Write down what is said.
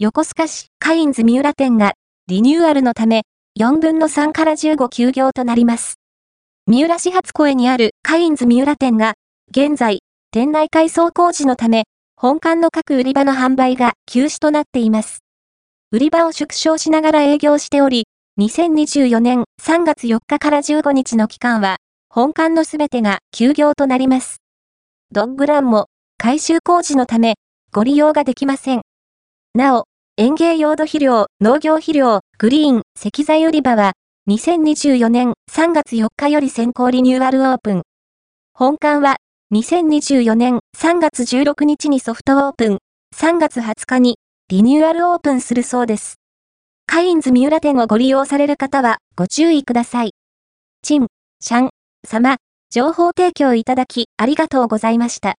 横須賀市カインズ三浦店がリニューアルのため4分の3から15休業となります。三浦市初越にあるカインズ三浦店が現在店内改装工事のため本館の各売り場の販売が休止となっています。売り場を縮小しながら営業しており、2024年3月4日から15日の期間は本館のすべてが休業となります。ドングランも改修工事のためご利用ができません。なお、園芸用土肥料、農業肥料、グリーン、石材売り場は、2024年3月4日より先行リニューアルオープン。本館は、2024年3月16日にソフトオープン、3月20日にリニューアルオープンするそうです。カインズ三浦店をご利用される方はご注意ください。チン、シャン、様、情報提供いただきありがとうございました。